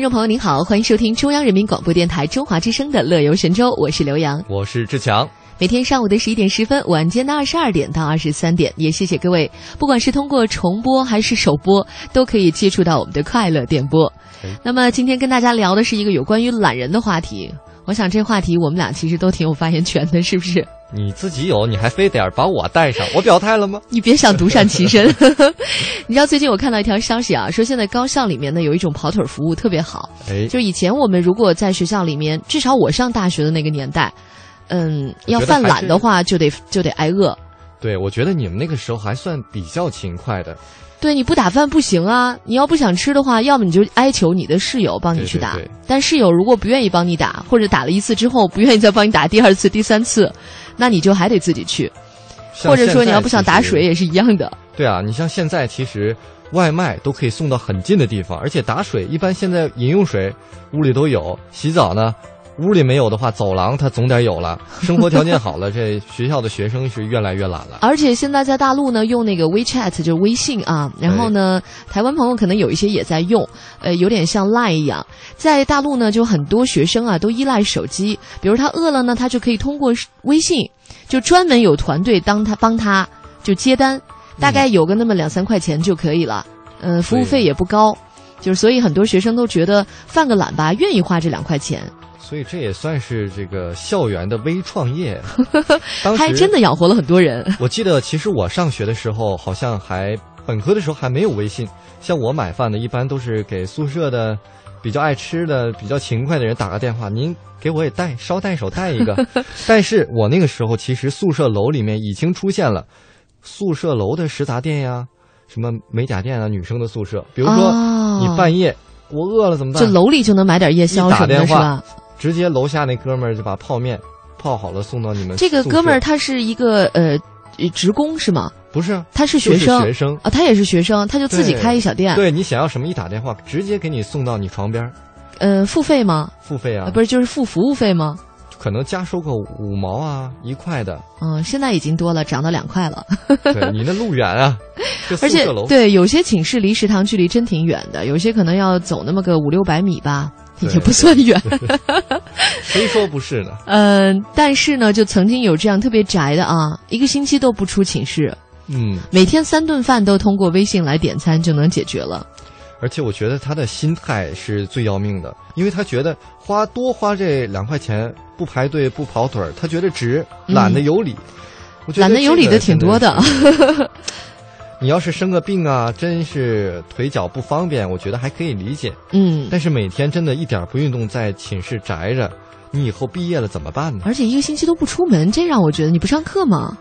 听众朋友您好，欢迎收听中央人民广播电台中华之声的《乐游神州》，我是刘洋，我是志强。每天上午的十一点十分，晚间的二十二点到二十三点，也谢谢各位，不管是通过重播还是首播，都可以接触到我们的快乐电波。那么今天跟大家聊的是一个有关于懒人的话题，我想这话题我们俩其实都挺有发言权的，是不是？你自己有，你还非得把我带上？我表态了吗？你别想独善其身。你知道最近我看到一条消息啊，说现在高校里面呢有一种跑腿服务特别好，哎，就以前我们如果在学校里面，至少我上大学的那个年代。嗯，要犯懒的话，就得就得挨饿。对，我觉得你们那个时候还算比较勤快的。对，你不打饭不行啊！你要不想吃的话，要么你就哀求你的室友帮你去打。但室友如果不愿意帮你打，或者打了一次之后不愿意再帮你打第二次、第三次，那你就还得自己去。或者说你要不想打水也是一样的。对啊，你像现在其实外卖都可以送到很近的地方，而且打水一般现在饮用水屋里都有，洗澡呢。屋里没有的话，走廊它总得有了。生活条件好了，这学校的学生是越来越懒了。而且现在在大陆呢，用那个 WeChat 就是微信啊，然后呢，台湾朋友可能有一些也在用，呃，有点像 Line 一样。在大陆呢，就很多学生啊都依赖手机，比如他饿了呢，他就可以通过微信，就专门有团队当他帮他就接单，大概有个那么两三块钱就可以了，嗯，服务费也不高，就是所以很多学生都觉得犯个懒吧，愿意花这两块钱。所以这也算是这个校园的微创业，还真的养活了很多人。我记得，其实我上学的时候，好像还本科的时候还没有微信。像我买饭的，一般都是给宿舍的比较爱吃的、比较勤快的人打个电话，您给我也带捎带手带一个。但是我那个时候，其实宿舍楼里面已经出现了宿舍楼的食杂店呀，什么美甲店啊，女生的宿舍。比如说你半夜我饿了怎么办？就楼里就能买点夜宵什么的，是吧？直接楼下那哥们儿就把泡面泡好了送到你们。这个哥们儿他是一个呃职工是吗？不是，他是学生。学生啊，他也是学生，他就自己开一小店。对你想要什么一打电话，直接给你送到你床边。呃，付费吗？付费啊，不是就是付服务费吗？可能加收个五毛啊，一块的。嗯，现在已经多了，涨到两块了。对，你那路远啊，而且对有些寝室离食堂距离真挺远的，有些可能要走那么个五六百米吧。也不算远，谁说不是呢？嗯，但是呢，就曾经有这样特别宅的啊，一个星期都不出寝室，嗯，每天三顿饭都通过微信来点餐就能解决了。而且我觉得他的心态是最要命的，因为他觉得花多花这两块钱不排队不跑腿儿，他觉得值，懒得有理。我觉得懒得有理的挺多的。你要是生个病啊，真是腿脚不方便，我觉得还可以理解。嗯，但是每天真的一点不运动，在寝室宅着，你以后毕业了怎么办呢？而且一个星期都不出门，这让我觉得你不上课吗？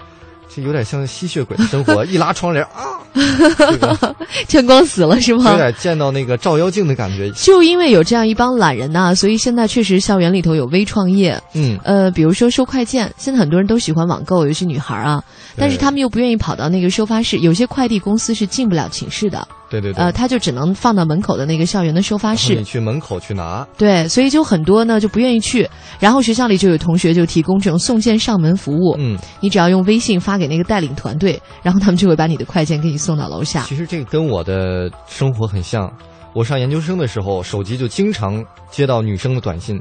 这有点像吸血鬼的生活，一拉窗帘啊，见光死了是吗？有点见到那个照妖镜的感觉。就因为有这样一帮懒人呐，所以现在确实校园里头有微创业。嗯，呃，比如说收快件，现在很多人都喜欢网购，尤其女孩啊，但是他们又不愿意跑到那个收发室，有些快递公司是进不了寝室的。对对对，呃，他就只能放到门口的那个校园的收发室，你去门口去拿。对，所以就很多呢就不愿意去，然后学校里就有同学就提供这种送件上门服务。嗯，你只要用微信发给那个带领团队，然后他们就会把你的快件给你送到楼下。其实这个跟我的生活很像，我上研究生的时候，手机就经常接到女生的短信。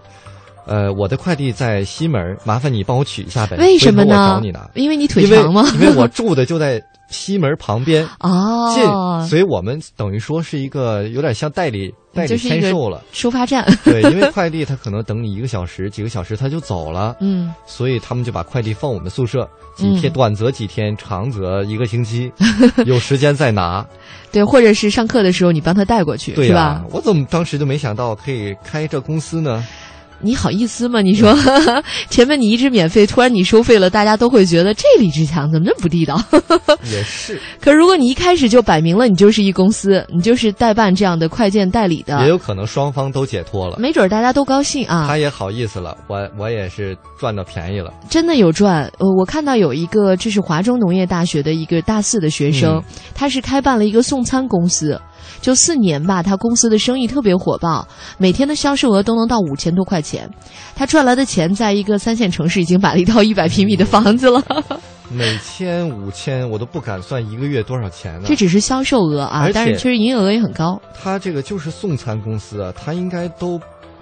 呃，我的快递在西门，麻烦你帮我取一下呗。为什么呢？我找你拿，因为你腿长吗？因为我住的就在西门旁边，哦，近，所以我们等于说是一个有点像代理代理签售了，收发站。对，因为快递他可能等你一个小时、几个小时他就走了，嗯，所以他们就把快递放我们宿舍，几天短则几天，长则一个星期，有时间再拿。对，或者是上课的时候你帮他带过去，是吧？我怎么当时就没想到可以开这公司呢？你好意思吗？你说 前面你一直免费，突然你收费了，大家都会觉得这李志强怎么这么不地道？也是，可如果你一开始就摆明了，你就是一公司，你就是代办这样的快件代理的，也有可能双方都解脱了，没准大家都高兴啊。他也好意思了，我我也是赚到便宜了，真的有赚。呃，我看到有一个，这是华中农业大学的一个大四的学生，他是开办了一个送餐公司。就四年吧，他公司的生意特别火爆，每天的销售额都能到五千多块钱。他赚来的钱，在一个三线城市已经买了一套一百平米的房子了。每天五千，我都不敢算一个月多少钱呢。这只是销售额啊，但是其实营业额也很高。他这个就是送餐公司啊，他应该都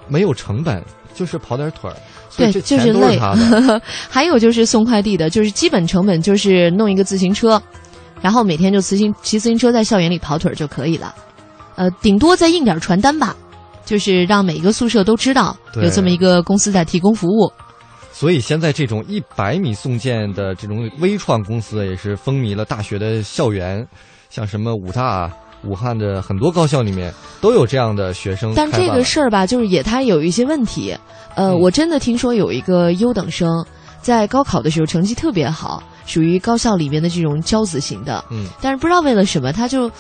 没有成本，就是跑点腿儿。对，就是累。还有就是送快递的，就是基本成本就是弄一个自行车。然后每天就骑行骑自行车在校园里跑腿就可以了，呃，顶多再印点传单吧，就是让每一个宿舍都知道有这么一个公司在提供服务。所以现在这种一百米送件的这种微创公司也是风靡了大学的校园，像什么武大、武汉的很多高校里面都有这样的学生。但这个事儿吧，就是也它有一些问题，呃，我真的听说有一个优等生在高考的时候成绩特别好。属于高校里面的这种骄子型的，嗯，但是不知道为了什么，他就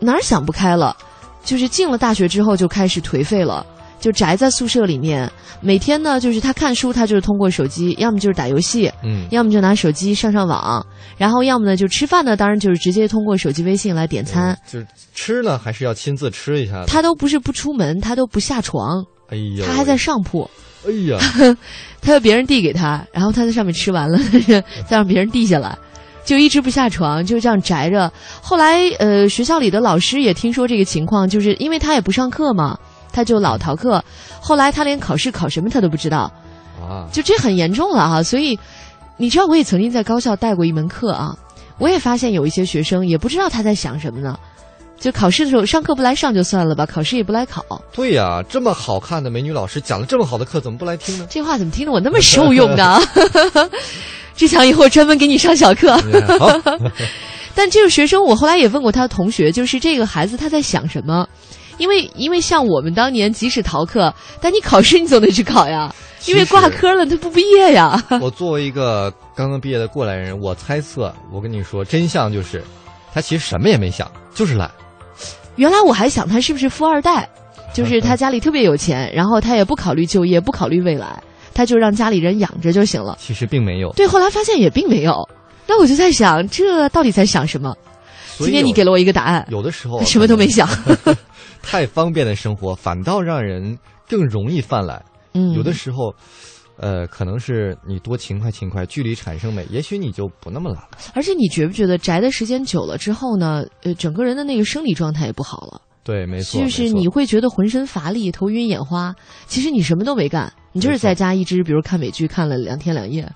哪儿想不开了，就是进了大学之后就开始颓废了，就宅在宿舍里面，每天呢就是他看书，他就是通过手机，要么就是打游戏，嗯，要么就拿手机上上网，然后要么呢就吃饭呢，当然就是直接通过手机微信来点餐，就是吃呢还是要亲自吃一下，他都不是不出门，他都不下床，哎呦，他还在上铺。哎呀，他要别人递给他，然后他在上面吃完了，再让别人递下来，就一直不下床，就这样宅着。后来，呃，学校里的老师也听说这个情况，就是因为他也不上课嘛，他就老逃课。后来他连考试考什么他都不知道，啊，就这很严重了哈。所以，你知道我也曾经在高校带过一门课啊，我也发现有一些学生也不知道他在想什么呢。就考试的时候，上课不来上就算了吧，考试也不来考。对呀，这么好看的美女老师讲了这么好的课，怎么不来听呢？这话怎么听着我那么受用呢？志强以后专门给你上小课。好。但这个学生，我后来也问过他的同学，就是这个孩子他在想什么？因为因为像我们当年即使逃课，但你考试你总得去考呀，因为挂科了他不毕业呀。我作为一个刚刚毕业的过来人，我猜测，我跟你说，真相就是，他其实什么也没想，就是懒。原来我还想他是不是富二代，就是他家里特别有钱，然后他也不考虑就业，不考虑未来，他就让家里人养着就行了。其实并没有。对，后来发现也并没有。那我就在想，这到底在想什么？今天你给了我一个答案。有的时候什么都没想。太方便的生活反倒让人更容易犯懒。嗯。有的时候。呃，可能是你多勤快勤快，距离产生美，也许你就不那么懒了。而且你觉不觉得宅的时间久了之后呢？呃，整个人的那个生理状态也不好了。对，没错。就是你会觉得浑身乏力、头晕眼花。其实你什么都没干，你就是在家一直，比如看美剧看了两天两夜，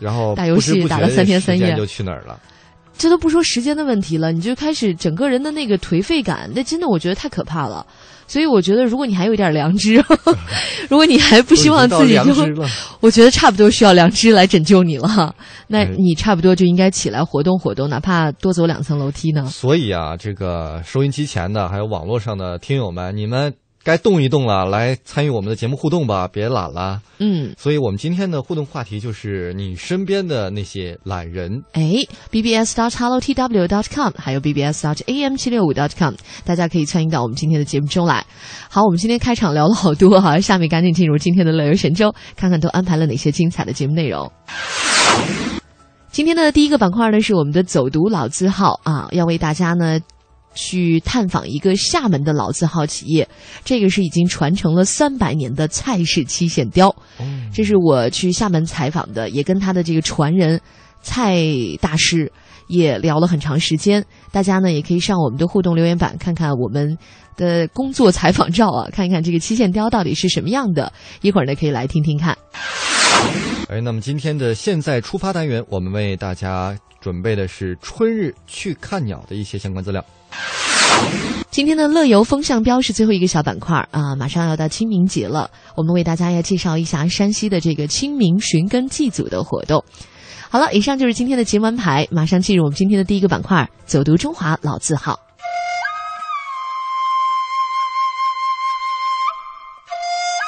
然后 打游戏打了三天三夜，就去哪儿了？这都不说时间的问题了，你就开始整个人的那个颓废感，那真的我觉得太可怕了。所以我觉得，如果你还有一点良知，如果你还不希望自己就，我觉得差不多需要良知来拯救你了。那你差不多就应该起来活动活动，哪怕多走两层楼梯呢。所以啊，这个收音机前的还有网络上的听友们，你们。该动一动了，来参与我们的节目互动吧，别懒了。嗯，所以我们今天的互动话题就是你身边的那些懒人。哎，bbs dot hello tw dot com，还有 bbs dot am 七六五 dot com，大家可以参与到我们今天的节目中来。好，我们今天开场聊了好多哈，下面赶紧进入今天的乐游神州，看看都安排了哪些精彩的节目内容。今天的第一个板块呢是我们的走读老字号啊，要为大家呢。去探访一个厦门的老字号企业，这个是已经传承了三百年的蔡氏七线雕。这是我去厦门采访的，也跟他的这个传人蔡大师也聊了很长时间。大家呢也可以上我们的互动留言板看看我们的工作采访照啊，看一看这个七线雕到底是什么样的。一会儿呢可以来听听看。哎，那么今天的现在出发单元，我们为大家准备的是春日去看鸟的一些相关资料。今天的乐游风向标是最后一个小板块啊，马上要到清明节了，我们为大家要介绍一下山西的这个清明寻根祭祖的活动。好了，以上就是今天的节目安排，马上进入我们今天的第一个板块——走读中华老字号。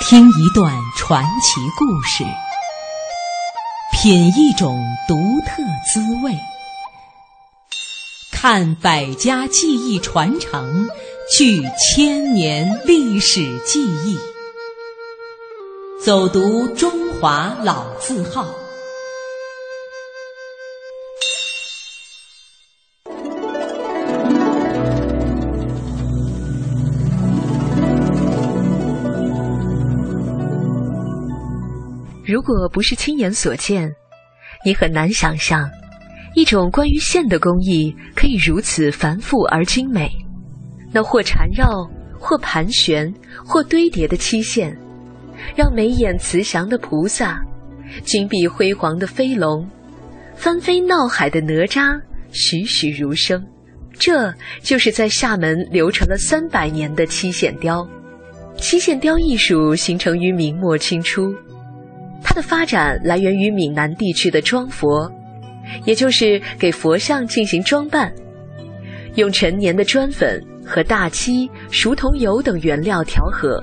听一段传奇故事，品一种独特滋味，看百家技艺传承，聚千年历史记忆，走读中华老字号。如果不是亲眼所见，你很难想象，一种关于线的工艺可以如此繁复而精美。那或缠绕、或盘旋、或堆叠的漆线，让眉眼慈祥的菩萨、金碧辉煌的飞龙、翻飞闹海的哪吒栩栩如生。这就是在厦门流传了三百年的漆线雕。漆线雕艺术形成于明末清初。它的发展来源于闽南地区的装佛，也就是给佛像进行装扮，用陈年的砖粉和大漆、熟桐油等原料调和，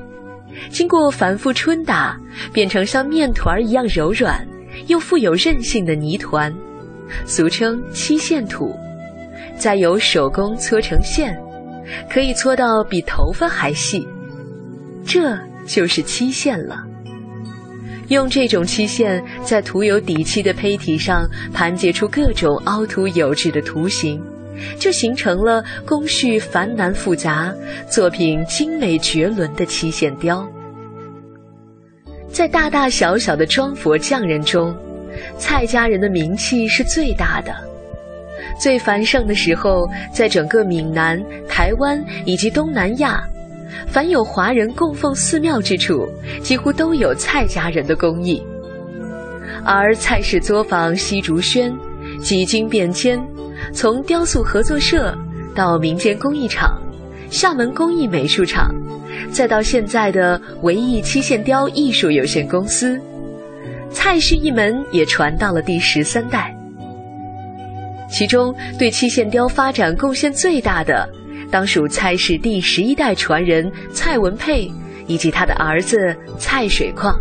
经过反复春打，变成像面团一样柔软又富有韧性的泥团，俗称漆线土，再由手工搓成线，可以搓到比头发还细，这就是漆线了。用这种漆线在涂有底漆的胚体上盘结出各种凹凸有致的图形，就形成了工序繁难复杂、作品精美绝伦的漆线雕。在大大小小的装佛匠人中，蔡家人的名气是最大的。最繁盛的时候，在整个闽南、台湾以及东南亚。凡有华人供奉寺庙之处，几乎都有蔡家人的工艺。而蔡氏作坊西竹轩，几经变迁，从雕塑合作社到民间工艺厂、厦门工艺美术厂，再到现在的唯艺漆线雕艺术有限公司，蔡氏一门也传到了第十三代。其中对漆线雕发展贡献最大的。当属蔡氏第十一代传人蔡文佩以及他的儿子蔡水矿。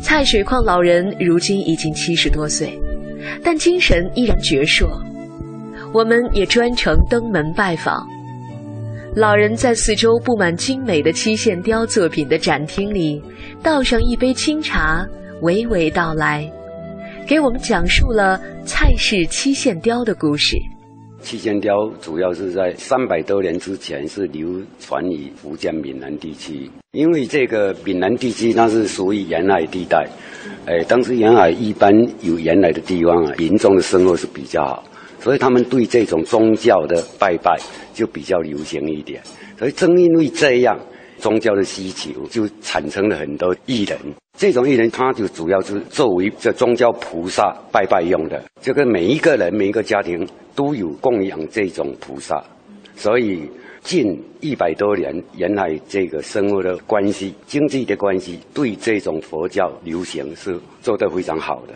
蔡水矿老人如今已经七十多岁，但精神依然矍铄。我们也专程登门拜访。老人在四周布满精美的漆线雕作品的展厅里，倒上一杯清茶，娓娓道来，给我们讲述了蔡氏漆线雕的故事。七仙雕主要是在三百多年之前是流传于福建闽南地区，因为这个闽南地区它是属于沿海地带，哎，当时沿海一般有沿海的地方啊，民众的生活是比较好，所以他们对这种宗教的拜拜就比较流行一点，所以正因为这样，宗教的需求就产生了很多艺人。这种艺人他就主要是作为这宗教菩萨拜拜用的，这个每一个人每一个家庭。都有供养这种菩萨，所以近一百多年，原来这个生活的关系、经济的关系，对这种佛教流行是做得非常好的。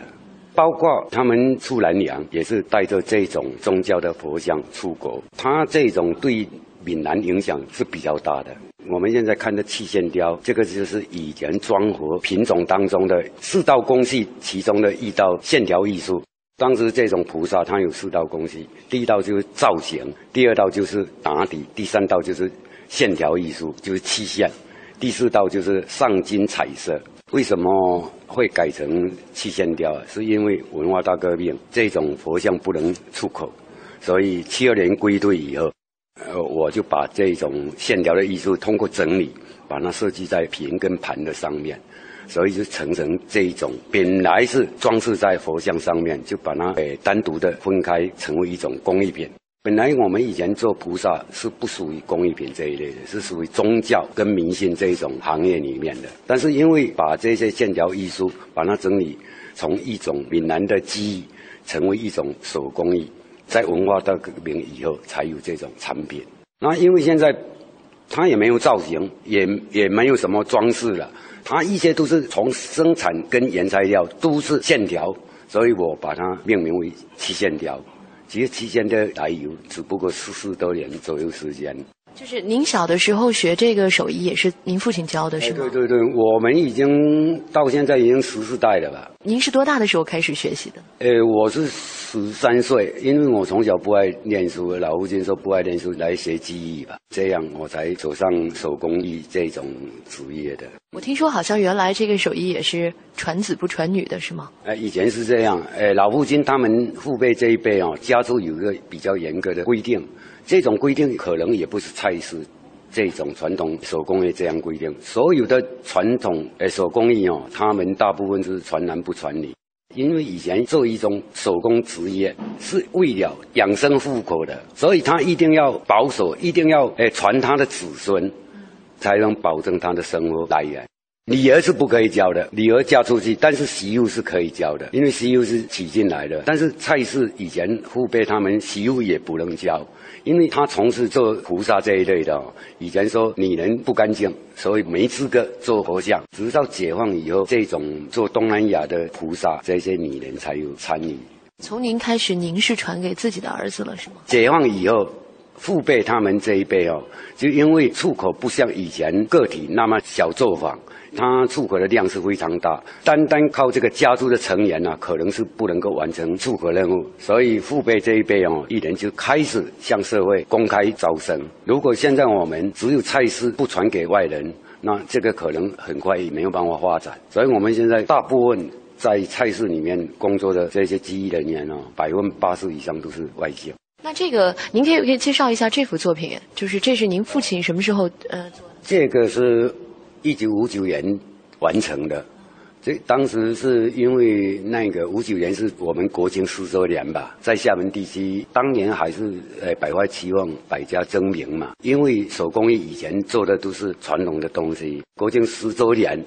包括他们出南洋，也是带着这种宗教的佛像出国，他这种对闽南影响是比较大的。我们现在看的气线雕，这个就是以前装佛品种当中的四道工序其中的一道线条艺术。当时这种菩萨，它有四道工序：第一道就是造型，第二道就是打底，第三道就是线条艺术，就是漆线，第四道就是上金彩色。为什么会改成漆线雕？是因为文化大革命，这种佛像不能出口，所以七二年归队以后，呃，我就把这种线条的艺术通过整理，把它设计在瓶跟盘的上面。所以就成成这一种，本来是装饰在佛像上面，就把它给单独的分开，成为一种工艺品。本来我们以前做菩萨是不属于工艺品这一类的，是属于宗教跟迷信这一种行业里面的。但是因为把这些线条艺术把它整理，从一种闽南的技艺，成为一种手工艺，在文化大革命以后才有这种产品。那因为现在它也没有造型，也也没有什么装饰了。它一些都是从生产跟原材料都是线条，所以我把它命名为七线条。其实七线的来由只不过四十多年左右时间。就是您小的时候学这个手艺，也是您父亲教的，是吗？对对对，我们已经到现在已经十四代了吧？您是多大的时候开始学习的？呃，我是十三岁，因为我从小不爱念书，老父亲说不爱念书，来学技艺吧，这样我才走上手工艺这种职业的。我听说好像原来这个手艺也是传子不传女的，是吗？呃，以前是这样，呃，老父亲他们父辈这一辈哦，家族有一个比较严格的规定。这种规定可能也不是菜市这种传统手工业这样规定，所有的传统诶手工艺哦，他们大部分是传男不传女，因为以前做一种手工职业是为了养生糊口的，所以他一定要保守，一定要诶传他的子孙，才能保证他的生活来源。女儿是不可以教的，女儿嫁出去，但是媳妇是可以教的，因为媳妇是娶进来的。但是菜市以前父辈他们媳妇也不能教，因为他从事做菩萨这一类的，以前说女人不干净，所以没资格做佛像。直到解放以后，这种做东南亚的菩萨，这些女人才有参与。从您开始，您是传给自己的儿子了，是吗？解放以后。父辈他们这一辈哦，就因为出口不像以前个体那么小作坊，它出口的量是非常大，单单靠这个家族的成员呢，可能是不能够完成出口任务。所以父辈这一辈哦，一人就开始向社会公开招生。如果现在我们只有菜师不传给外人，那这个可能很快也没有办法发展。所以我们现在大部分在菜市里面工作的这些技艺人员哦，百分之八十以上都是外教。那这个，您可以可以介绍一下这幅作品，就是这是您父亲什么时候呃做的？这个是一九五九年完成的，这当时是因为那个五九年是我们国庆十周年吧，在厦门地区，当年还是呃百花齐放，百家争鸣嘛。因为手工艺以前做的都是传统的东西，国庆十周年，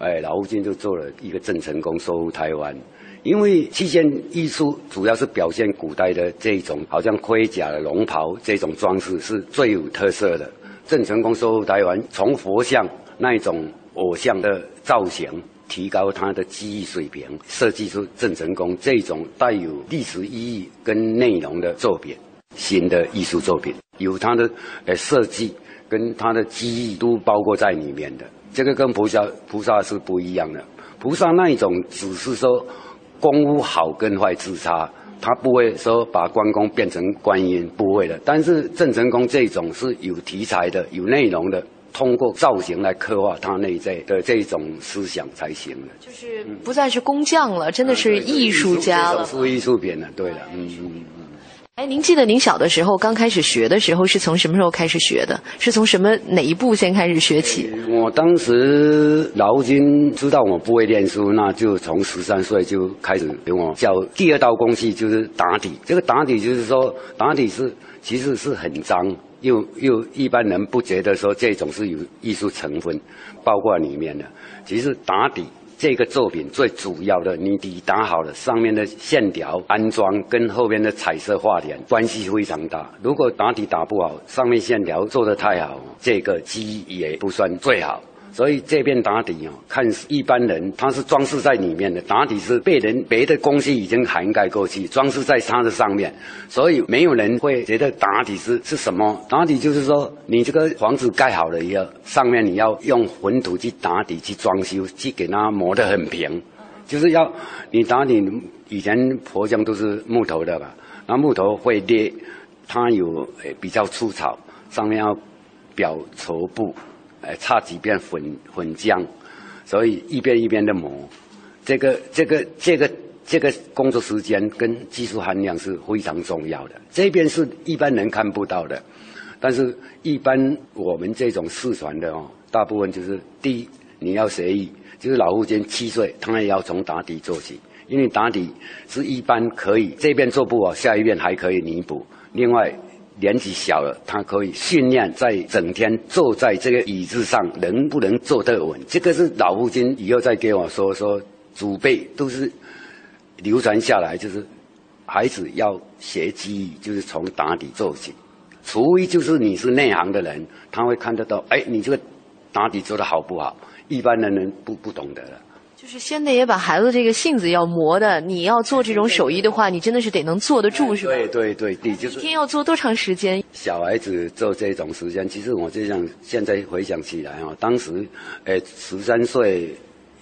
哎，老吴金就做了一个郑成功收复台湾。因为器件艺术主要是表现古代的这种，好像盔甲、龙袍这种装饰是最有特色的。郑成功收复台湾，从佛像那一种偶像的造型，提高他的技艺水平，设计出郑成功这种带有历史意义跟内容的作品，新的艺术作品，有他的呃设计跟他的技艺都包括在里面的。这个跟菩萨菩萨是不一样的，菩萨那一种只是说。功夫好跟坏之差，他不会说把关公变成观音，不会的。但是郑成功这种是有题材的、有内容的，通过造型来刻画他内在的这种思想才行的。就是不再是工匠了，真的是艺术家了。是艺术品了，对了，嗯嗯。哎，您记得您小的时候刚开始学的时候是从什么时候开始学的？是从什么哪一步先开始学起？我当时老金知道我不会念书，那就从十三岁就开始给我教第二道工序，就是打底。这个打底就是说，打底是其实是很脏，又又一般人不觉得说这种是有艺术成分包括里面的。其实打底。这个作品最主要的，你底打好了，上面的线条安装跟后面的彩色画点关系非常大。如果打底打不好，上面线条做得太好，这个机也不算最好。所以这边打底哦，看一般人他是装饰在里面的，打底是被人别的工序已经涵盖过去，装饰在它的上面，所以没有人会觉得打底是是什么。打底就是说，你这个房子盖好了以后，上面你要用混土去打底去装修，去给它磨得很平，就是要你打底。以前佛像都是木头的吧？那木头会裂，它有比较粗糙，上面要表绸布。哎，擦几遍粉粉浆，所以一遍一遍的磨，这个这个这个这个工作时间跟技术含量是非常重要的。这边是一般人看不到的，但是一般我们这种四传的哦，大部分就是第一你要学艺，就是老夫间七岁，他也要从打底做起，因为打底是一般可以这边做不好，下一遍还可以弥补。另外。年纪小了，他可以训练在整天坐在这个椅子上能不能坐得稳。这个是老父亲以后再给我说说，祖辈都是流传下来，就是孩子要学技艺，就是从打底做起。除非就是你是内行的人，他会看得到，哎，你这个打底做的好不好？一般的人不不懂得了。就是先得也把孩子这个性子要磨的，你要做这种手艺的话，你真的是得能坐得住，是吧？对对对，你就是一天要做多长时间？小孩子做这种时间，其实我这样现在回想起来哦，当时，呃，十三岁。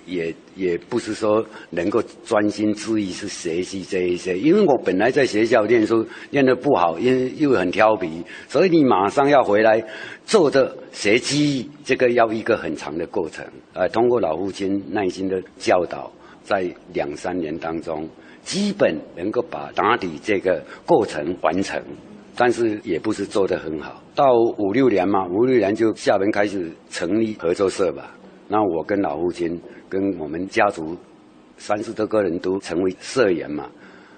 也也不是说能够专心致意去学习这一些，因为我本来在学校念书念得不好，因为又很调皮，所以你马上要回来做的学记这个要一个很长的过程。呃，通过老父亲耐心的教导，在两三年当中，基本能够把打底这个过程完成，但是也不是做得很好。到五六年嘛，五六年就厦门开始成立合作社吧。那我跟老父亲。跟我们家族三十多个人都成为社员嘛，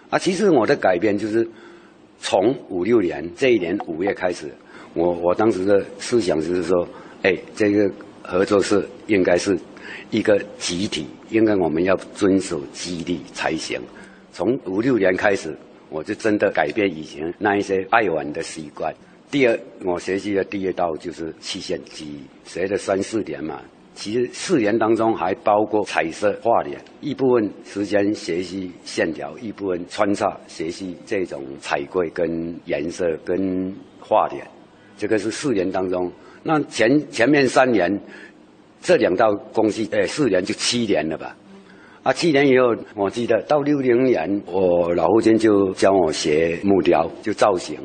啊，其实我的改变就是从五六年这一年五月开始，我我当时的思想就是说，哎，这个合作社应该是一个集体，应该我们要遵守激励才行。从五六年开始，我就真的改变以前那一些爱玩的习惯。第二，我学习的第二道就是器械技艺，学了三四年嘛。其实四年当中还包括彩色画脸，一部分时间学习线条，一部分穿插学习这种彩绘跟颜色跟画脸，这个是四年当中。那前前面三年，这两道工序，哎，四年就七年了吧？啊，七年以后，我记得到六零年，我老父亲就教我学木雕，就造型。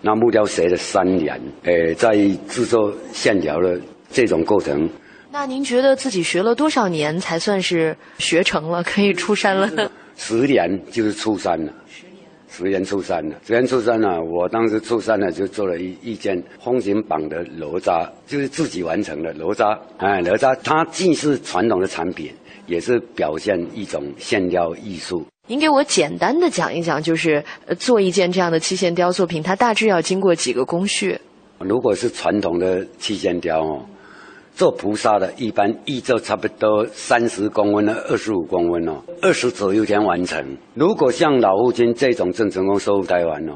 那木雕学了三年，哎，在制作线条的这种过程。那您觉得自己学了多少年才算是学成了，可以出山了？十年就是出山了。十年，十年出山了。十年出山了，我当时出山了，就做了一一件风景榜的哪吒，就是自己完成的哪吒。哎，罗扎它既是传统的产品，也是表现一种线雕艺术。您给我简单的讲一讲，就是做一件这样的漆线雕作品，它大致要经过几个工序？如果是传统的漆线雕哦。做菩萨的，一般一周差不多三十公分到二十五公分哦，二十左右天完成。如果像老父亲这种正成功收入台湾哦，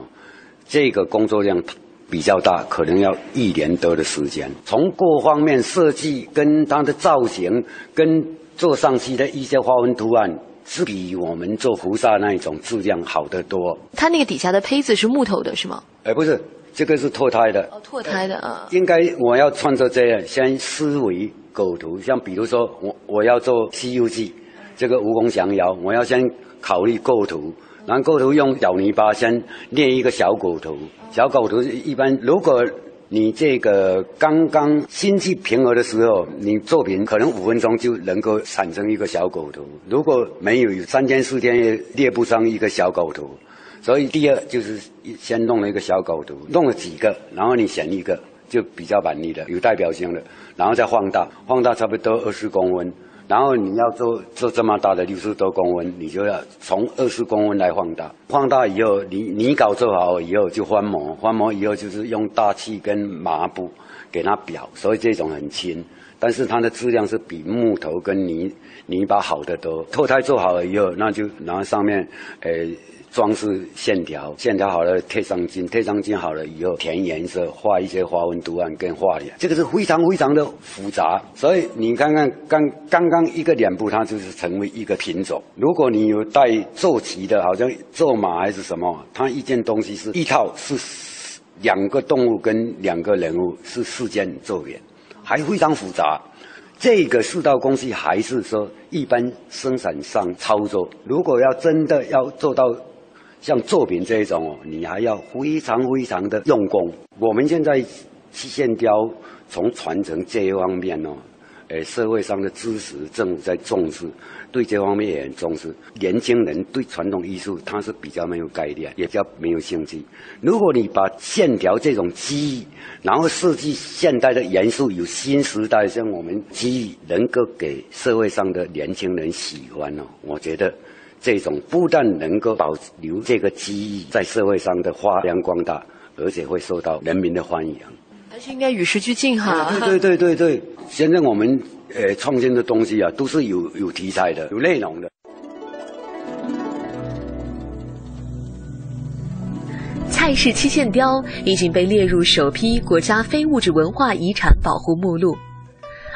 这个工作量比较大，可能要一年多的时间。从各方面设计跟它的造型，跟做上去的一些花纹图案，是比我们做菩萨那一种质量好得多。它那个底下的胚子是木头的，是吗？哎，不是。这个是脱胎的，哦，脱胎的啊。应该我要创作这样，先思维构图，像比如说我我要做《西游记》，这个蜈蚣降妖，我要先考虑构图，然后构图用小泥巴先捏一个小狗图，小狗图一般，如果你这个刚刚心气平和的时候，你作品可能五分钟就能够产生一个小狗图，如果没有三天四天也列不上一个小狗图。所以第二就是先弄了一个小狗图，弄了几个，然后你选一个就比较满意的、有代表性的，然后再放大，放大差不多二十公分，然后你要做做这么大的六十多公分，你就要从二十公分来放大，放大以后你泥稿做好以后就翻模，翻模以后就是用大漆跟麻布给它裱，所以这种很轻，但是它的质量是比木头跟泥泥巴好得多。脱胎做好了以后，那就然后上面诶。装饰线条，线条好了贴上金，贴上金好了以后填颜色，画一些花纹图案跟画脸，这个是非常非常的复杂。所以你看看刚刚刚一个脸部，它就是成为一个品种。如果你有带坐骑的，好像坐马还是什么，它一件东西是一套是两个动物跟两个人物是四件作品，还非常复杂。这个四道工序还是说一般生产上操作，如果要真的要做到。像作品这一种哦，你还要非常非常的用功。我们现在漆线雕从传承这一方面哦，呃，社会上的知识，政府在重视，对这方面也很重视。年轻人对传统艺术他是比较没有概念，也比较没有兴趣。如果你把线条这种技艺，然后设计现代的元素，有新时代像我们技艺，能够给社会上的年轻人喜欢哦，我觉得。这种不但能够保留这个记忆在社会上的发扬光大，而且会受到人民的欢迎，还是应该与时俱进哈。对对对对对，现在我们呃创新的东西啊，都是有有题材的、有内容的。蔡氏七线雕已经被列入首批国家非物质文化遗产保护目录。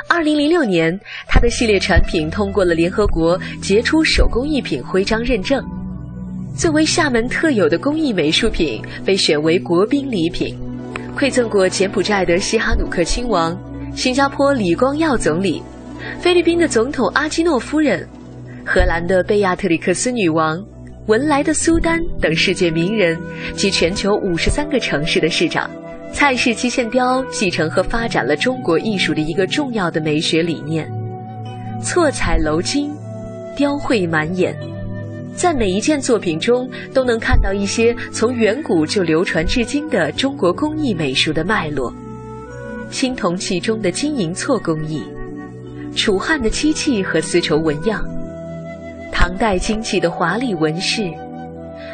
二零零六年，它的系列产品通过了联合国杰出手工艺品徽章认证，作为厦门特有的工艺美术品，被选为国宾礼品，馈赠过柬埔寨的西哈努克亲王、新加坡李光耀总理、菲律宾的总统阿基诺夫人、荷兰的贝亚特里克斯女王、文莱的苏丹等世界名人及全球五十三个城市的市长。蔡氏漆线雕继承和发展了中国艺术的一个重要的美学理念：错彩镂金，雕绘满眼。在每一件作品中，都能看到一些从远古就流传至今的中国工艺美术的脉络。青铜器中的金银错工艺，楚汉的漆器和丝绸纹样，唐代金器的华丽纹饰，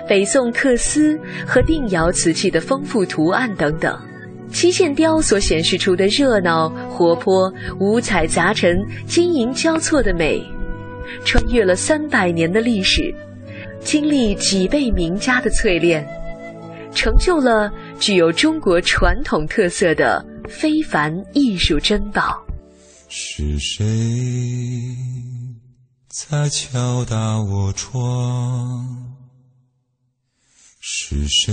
北宋缂丝和定窑瓷器的丰富图案等等。漆线雕所显示出的热闹、活泼、五彩杂陈、金银交错的美，穿越了三百年的历史，经历几辈名家的淬炼，成就了具有中国传统特色的非凡艺术珍宝。是谁在敲打我窗？是谁？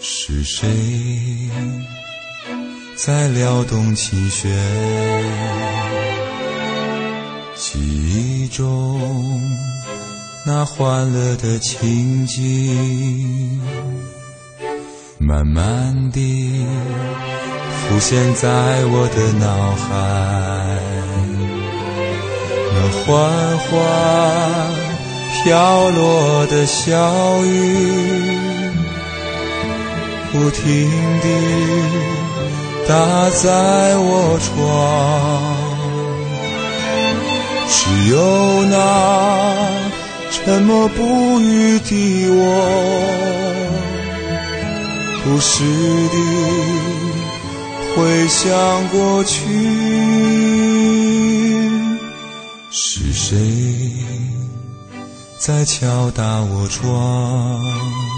是谁在撩动琴弦？记忆中那欢乐的情景，慢慢地浮现在我的脑海。那缓缓飘落的小雨。不停地打在我窗，只有那沉默不语的我，不时地回想过去，是谁在敲打我窗？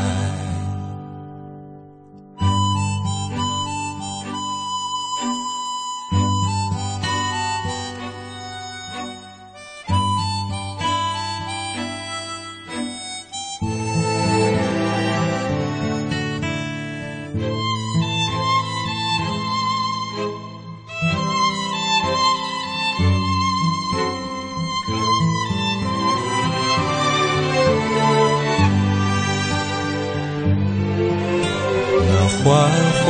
缓缓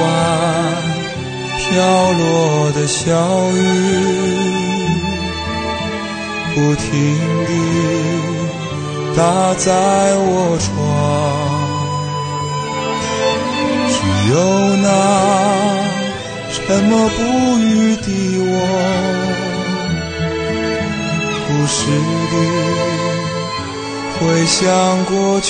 飘落的小雨不停地打在我窗，只有那沉默不语的我，不时地回想过去，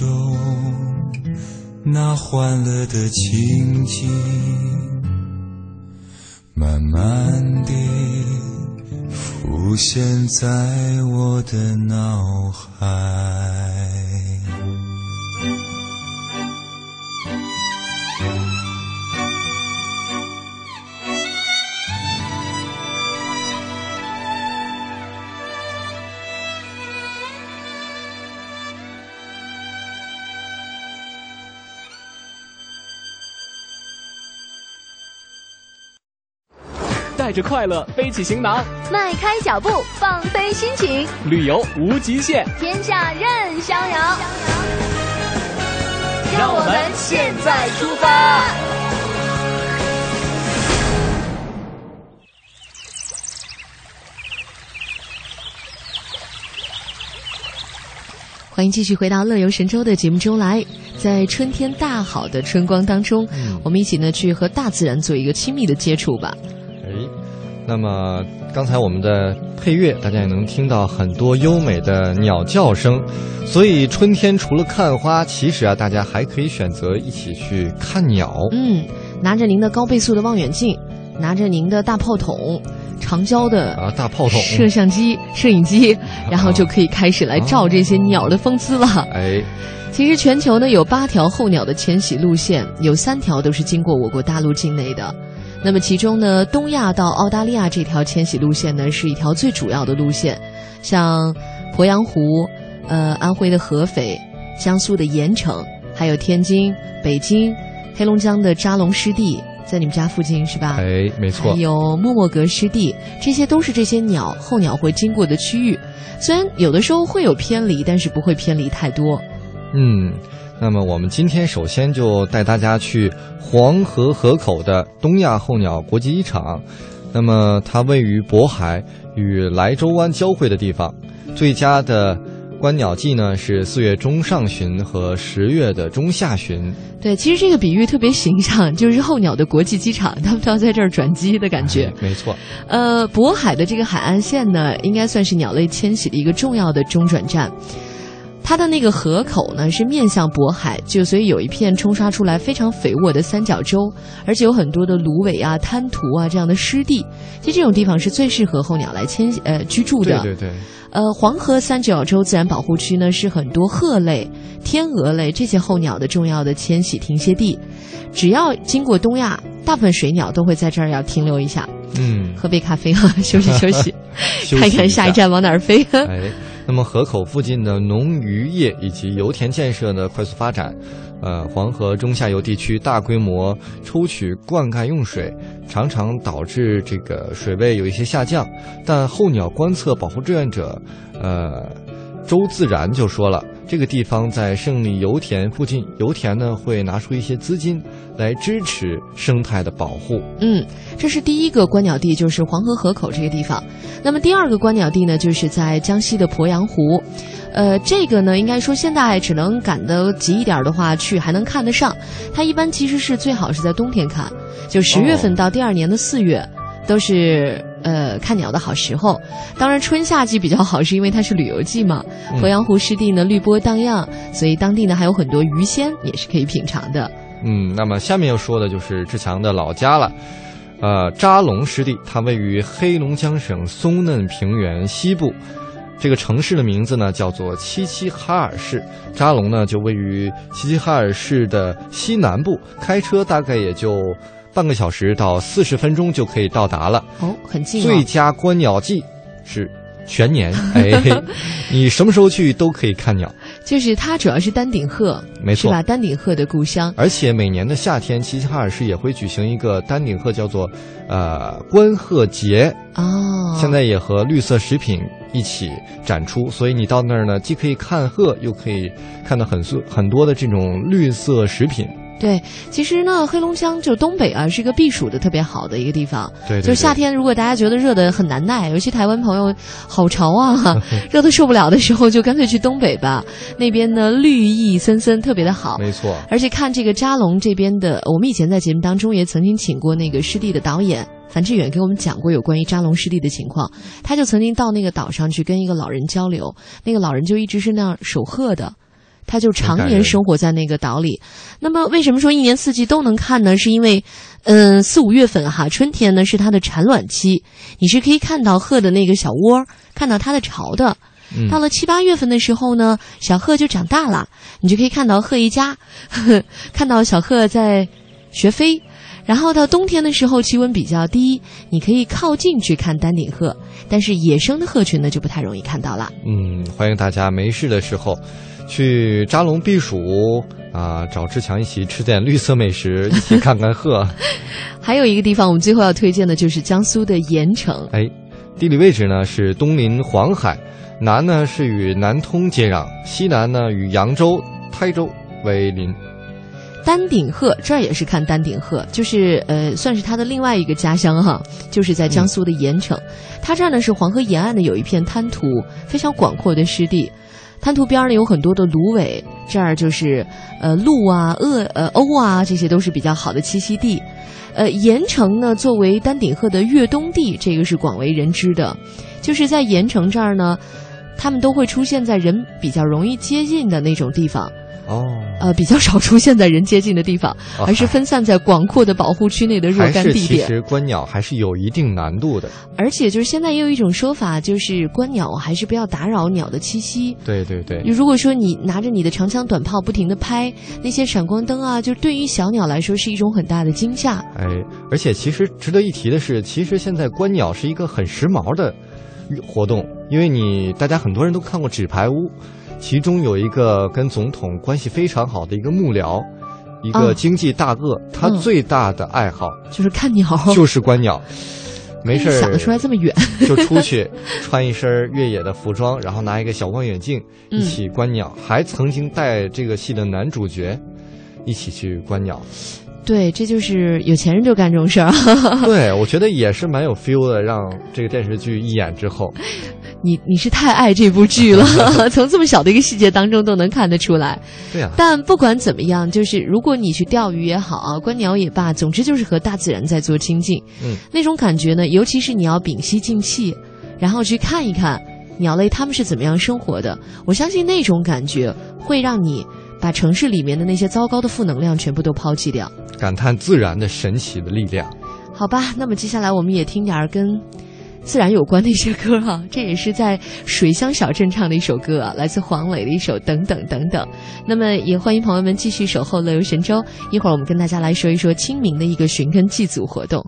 中。那欢乐的情景，慢慢地浮现在我的脑海。带着快乐背起行囊，迈开脚步放飞心情，旅游无极限，天下任逍遥。让我们现在出发。欢迎继续回到《乐游神州》的节目中来，在春天大好的春光当中，我们一起呢去和大自然做一个亲密的接触吧。哎，那么刚才我们的配乐，大家也能听到很多优美的鸟叫声。所以春天除了看花，其实啊，大家还可以选择一起去看鸟。嗯，拿着您的高倍速的望远镜，拿着您的大炮筒。长焦的啊，大炮筒摄像机、摄影机，然后就可以开始来照这些鸟的风姿了。哎，其实全球呢有八条候鸟的迁徙路线，有三条都是经过我国大陆境内的。那么其中呢，东亚到澳大利亚这条迁徙路线呢，是一条最主要的路线。像鄱阳湖、呃安徽的合肥、江苏的盐城，还有天津、北京、黑龙江的扎龙湿地。在你们家附近是吧？哎，没错。还有莫莫格湿地，这些都是这些鸟候鸟会经过的区域。虽然有的时候会有偏离，但是不会偏离太多。嗯，那么我们今天首先就带大家去黄河河口的东亚候鸟国际机场。那么它位于渤海与莱州湾交汇的地方，最佳的。观鸟季呢是四月中上旬和十月的中下旬。对，其实这个比喻特别形象，就是候鸟的国际机场，他们都要在这儿转机的感觉。没错。呃，渤海的这个海岸线呢，应该算是鸟类迁徙的一个重要的中转站。它的那个河口呢是面向渤海，就所以有一片冲刷出来非常肥沃的三角洲，而且有很多的芦苇啊、滩涂啊这样的湿地。其实这种地方是最适合候鸟来迁呃居住的。对对对。呃，黄河三角洲自然保护区呢，是很多鹤类、天鹅类这些候鸟的重要的迁徙停歇地。只要经过东亚，大部分水鸟都会在这儿要停留一下，嗯，喝杯咖啡啊，休息休息，看一看下一站往哪儿飞。哎，那么河口附近的农渔业以及油田建设的快速发展。呃，黄河中下游地区大规模抽取灌溉用水，常常导致这个水位有一些下降。但候鸟观测保护志愿者，呃，周自然就说了，这个地方在胜利油田附近，油田呢会拿出一些资金来支持生态的保护。嗯，这是第一个观鸟地，就是黄河河口这个地方。那么第二个观鸟地呢，就是在江西的鄱阳湖。呃，这个呢，应该说现在只能赶得急一点的话去，还能看得上。它一般其实是最好是在冬天看，就十月份到第二年的四月，都是呃看鸟的好时候。当然春夏季比较好，是因为它是旅游季嘛。鄱阳湖湿地呢绿波荡漾，所以当地呢还有很多鱼鲜也是可以品尝的。嗯，那么下面要说的就是志强的老家了，呃，扎龙湿地，它位于黑龙江省松嫩平原西部。这个城市的名字呢叫做齐齐哈尔市，扎龙呢就位于齐齐哈尔市的西南部，开车大概也就半个小时到四十分钟就可以到达了。哦，很近。最佳观鸟季是全年，哎，你什么时候去都可以看鸟。就是它主要是丹顶鹤，没错，是吧？丹顶鹤的故乡。而且每年的夏天，齐齐哈尔市也会举行一个丹顶鹤叫做呃观鹤节哦。现在也和绿色食品。一起展出，所以你到那儿呢，既可以看鹤，又可以看到很多很多的这种绿色食品。对，其实呢，黑龙江就东北啊，是一个避暑的特别好的一个地方。对，就夏天，如果大家觉得热的很难耐，尤其台湾朋友好潮啊，热的受不了的时候，就干脆去东北吧。那边呢，绿意森森，特别的好。没错。而且看这个扎龙这边的，我们以前在节目当中也曾经请过那个湿地的导演。樊志远给我们讲过有关于扎龙湿地的情况，他就曾经到那个岛上去跟一个老人交流，那个老人就一直是那样守鹤的，他就常年生活在那个岛里。那么，为什么说一年四季都能看呢？是因为，嗯，四五月份哈，春天呢是它的产卵期，你是可以看到鹤的那个小窝，看到它的巢的。到了七八月份的时候呢，小鹤就长大了，你就可以看到鹤一家，呵 呵看到小鹤在学飞。然后到冬天的时候，气温比较低，你可以靠近去看丹顶鹤，但是野生的鹤群呢就不太容易看到了。嗯，欢迎大家没事的时候去扎龙避暑啊，找志强一起吃点绿色美食，一起看看鹤。还有一个地方，我们最后要推荐的就是江苏的盐城。哎，地理位置呢是东临黄海，南呢是与南通接壤，西南呢与扬州、台州为邻。丹顶鹤这儿也是看丹顶鹤，就是呃，算是它的另外一个家乡哈，就是在江苏的盐城。它这儿呢是黄河沿岸的有一片滩涂，非常广阔的湿地。滩涂边呢有很多的芦苇，这儿就是呃鹿啊、鳄呃鸥啊，这些都是比较好的栖息地。呃，盐城呢作为丹顶鹤的越冬地，这个是广为人知的。就是在盐城这儿呢，它们都会出现在人比较容易接近的那种地方。哦，呃，比较少出现在人接近的地方，而是分散在广阔的保护区内的若干地点。其实观鸟还是有一定难度的。而且就是现在也有一种说法，就是观鸟还是不要打扰鸟的栖息。对对对。如果说你拿着你的长枪短炮不停的拍那些闪光灯啊，就对于小鸟来说是一种很大的惊吓。哎，而且其实值得一提的是，其实现在观鸟是一个很时髦的活动，因为你大家很多人都看过《纸牌屋》。其中有一个跟总统关系非常好的一个幕僚，一个经济大鳄，他最大的爱好就是看鸟，就是观鸟。没事想得出来这么远，就出去穿一身越野的服装，然后拿一个小望远镜一起观鸟，还曾经带这个戏的男主角一起去观鸟。对，这就是有钱人就干这种事儿。对，我觉得也是蛮有 feel 的。让这个电视剧一演之后。你你是太爱这部剧了，从这么小的一个细节当中都能看得出来。对啊。但不管怎么样，就是如果你去钓鱼也好啊，观鸟也罢，总之就是和大自然在做亲近。嗯。那种感觉呢，尤其是你要屏息静气，然后去看一看鸟类它们是怎么样生活的。我相信那种感觉会让你把城市里面的那些糟糕的负能量全部都抛弃掉，感叹自然的神奇的力量。好吧，那么接下来我们也听点儿跟。自然有关的一些歌哈，这也是在水乡小镇唱的一首歌啊，来自黄磊的一首《等等等等》。那么也欢迎朋友们继续守候乐游神州，一会儿我们跟大家来说一说清明的一个寻根祭祖活动。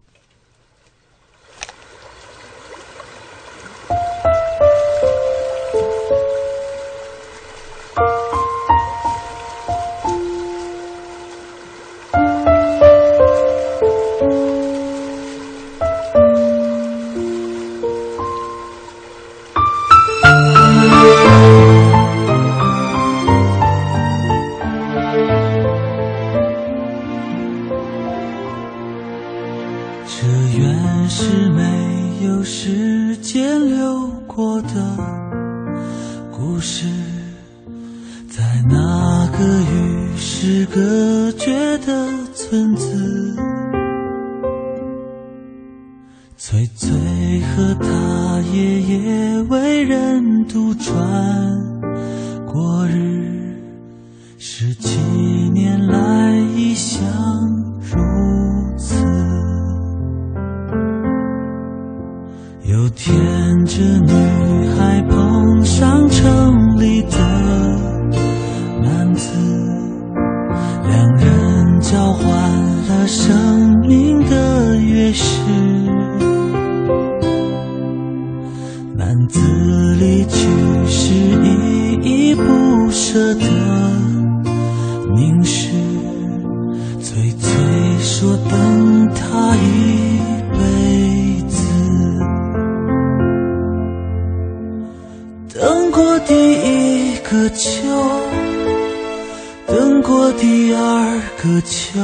个秋等过第二个秋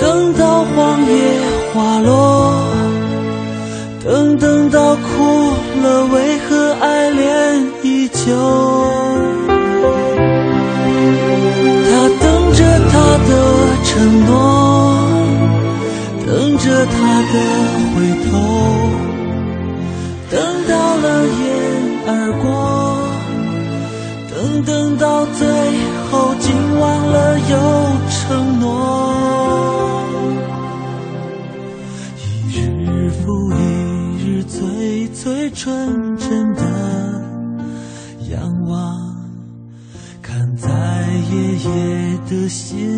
等到黄叶花落等等到哭了为何爱恋依旧？他等着他的承诺等着他的到最后竟忘了有承诺，一日复一日，最最纯真的仰望，看在爷爷的心。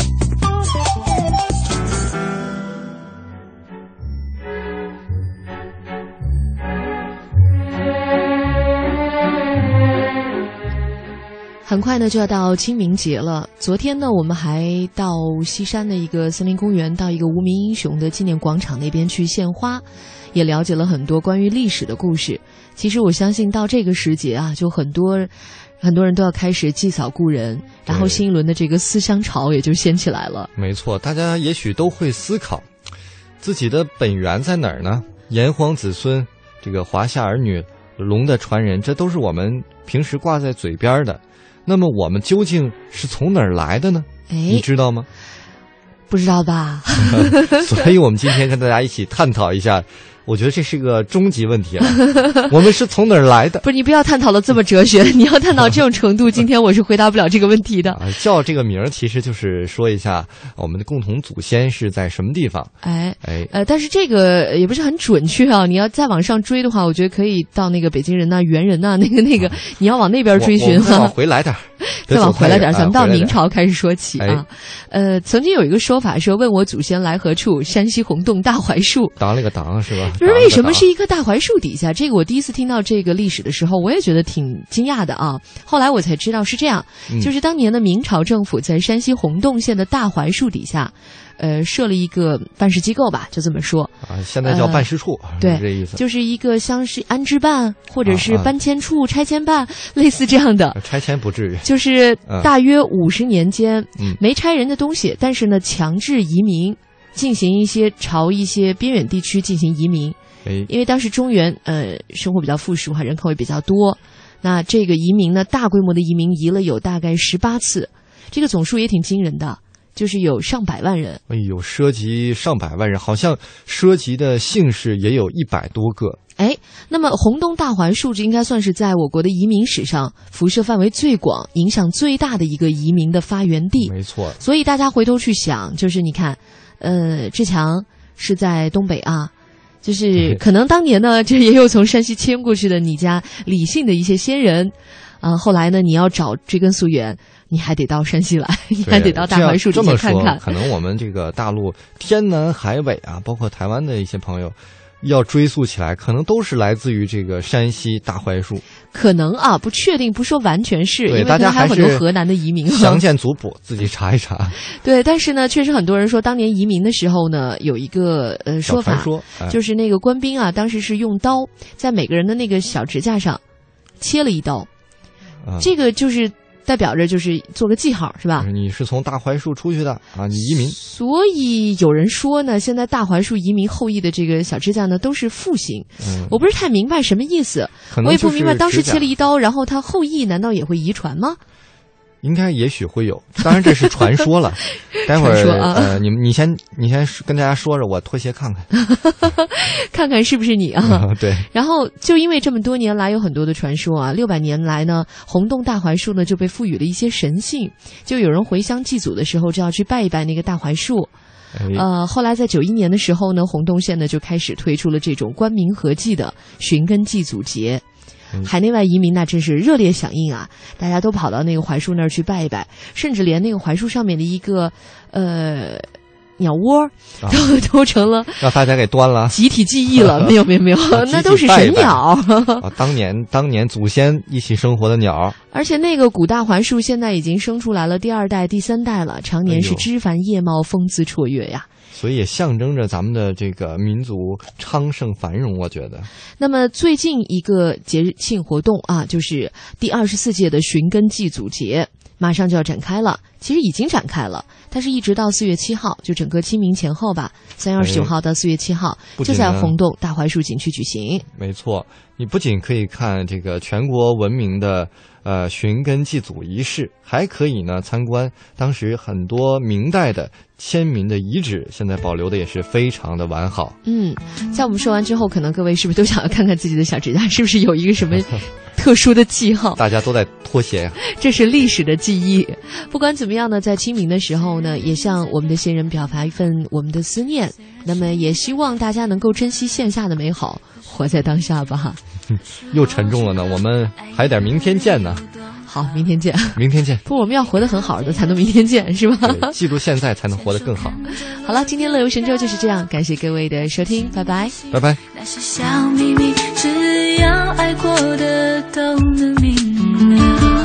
很快呢就要到清明节了。昨天呢，我们还到西山的一个森林公园，到一个无名英雄的纪念广场那边去献花，也了解了很多关于历史的故事。其实我相信到这个时节啊，就很多 很多人都要开始祭扫故人，然后新一轮的这个思乡潮也就掀起来了。没错，大家也许都会思考，自己的本源在哪儿呢？炎黄子孙，这个华夏儿女，龙的传人，这都是我们平时挂在嘴边的。那么我们究竟是从哪儿来的呢？哎，你知道吗？不知道吧？所以我们今天跟大家一起探讨一下。我觉得这是个终极问题啊。我们是从哪儿来的？不是你不要探讨的这么哲学，你要探讨这种程度，今天我是回答不了这个问题的。啊，叫这个名儿其实就是说一下我们的共同祖先是在什么地方。哎哎呃，但是这个也不是很准确啊。你要再往上追的话，我觉得可以到那个北京人呐、猿人呐，那个那个，你要往那边追寻哈。再往回来点儿，再往回来点儿，咱们到啊明朝开始说起哎啊。呃，曾经有一个说法说，问我祖先来何处？山西洪洞大槐树。当了个当是吧？就是为什么是一棵大槐树底下？这个我第一次听到这个历史的时候，我也觉得挺惊讶的啊。后来我才知道是这样，嗯就是当年的明朝政府在山西洪洞县的大槐树底下，呃，设了一个办事机构吧，就这么说。啊，现在叫办事处，呃对，这意思。就是一个像是安置办或者是搬迁处、拆迁办，类似这样的。拆迁不至于，就是嗯大约五十年间，嗯没拆人的东西，但是呢，强制移民，进行一些朝一些边远地区进行移民。哎，因为当时中原呃生活比较富庶哈，人口也比较多，那这个移民呢，大规模的移民移了有大概十八次，这个总数也挺惊人的。就是有上百万人，哎呦，涉及上百万人，好像涉及的姓氏也有一百多个。哎，那么洪洞大槐树这应该算是在我国的移民史上辐射范围最广、影响最大的一个移民的发源地。没错。所以大家回头去想，就是你看，呃，志强是在东北啊，就是可能当年呢，这也有从山西迁过去的你家李姓的一些先人，啊，后来呢，你要找追根溯源。你还得到山西来，你还得到大槐树这么看看。可能我们这个大陆天南海北啊，包括台湾的一些朋友，要追溯起来，可能都是来自于这个山西大槐树。可能啊，不确定，不说完全是，因为大家还有很多河南的移民。详见族谱，自己查一查。对，但是呢，确实很多人说，当年移民的时候呢，有一个呃说法，就是那个官兵啊，当时是用刀在每个人的那个小指甲上切了一刀，这个就是。代表着就是做个记号是吧？你是从大槐树出去的啊，你移民。所以有人说呢，现在大槐树移民后裔的这个小指甲呢都是复姓，我不是太明白什么意思，我也不明白当时切了一刀，然后他后裔难道也会遗传吗？应该也许会有，当然这是传说了。待会儿呃，你们你先你先跟大家说着，我脱鞋看看，看看是不是你啊？对。然后就因为这么多年来有很多的传说啊，六百年来呢，洪洞大槐树呢就被赋予了一些神性，就有人回乡祭祖的时候就要去拜一拜那个大槐树。呃，后来在九一年的时候呢，洪洞县呢就开始推出了这种官民合祭的寻根祭祖节。海内外移民那真是热烈响应啊！大家都跑到那个槐树那儿去拜一拜，甚至连那个槐树上面的一个呃鸟窝都都成了让大家给端了，集体记忆了。没有没有没有，那都是神鸟。当年当年祖先一起生活的鸟。而且那个古大槐树现在已经生出来了第二代、第三代了，常年是枝繁叶茂、风姿绰约呀。所以也象征着咱们的这个民族昌盛繁荣，我觉得。那么最近一个节日性活动啊，就是第二十四届的寻根祭祖节，马上就要展开了。其实已经展开了，但是一直到四月七号，就整个清明前后吧，三月二十九号到四月七号，就在洪洞大槐树景区举行。没错，你不仅可以看这个全国闻名的。呃，寻根祭祖仪式还可以呢，参观当时很多明代的先民的遗址，现在保留的也是非常的完好。嗯，在我们说完之后，可能各位是不是都想要看看自己的小指甲是不是有一个什么特殊的记号？大家都在脱鞋呀，这是历史的记忆。不管怎么样呢，在清明的时候呢，也向我们的先人表达一份我们的思念。那么，也希望大家能够珍惜线下的美好，活在当下吧。又沉重了呢，我们还得明天见呢。好，明天见。明天见。不，我们要活得很好的，才能明天见，是吧？记住现在，才能活得更好。好了，今天乐游神州就是这样，感谢各位的收听，拜拜，拜拜。那些小秘密，只要爱过的都能明了。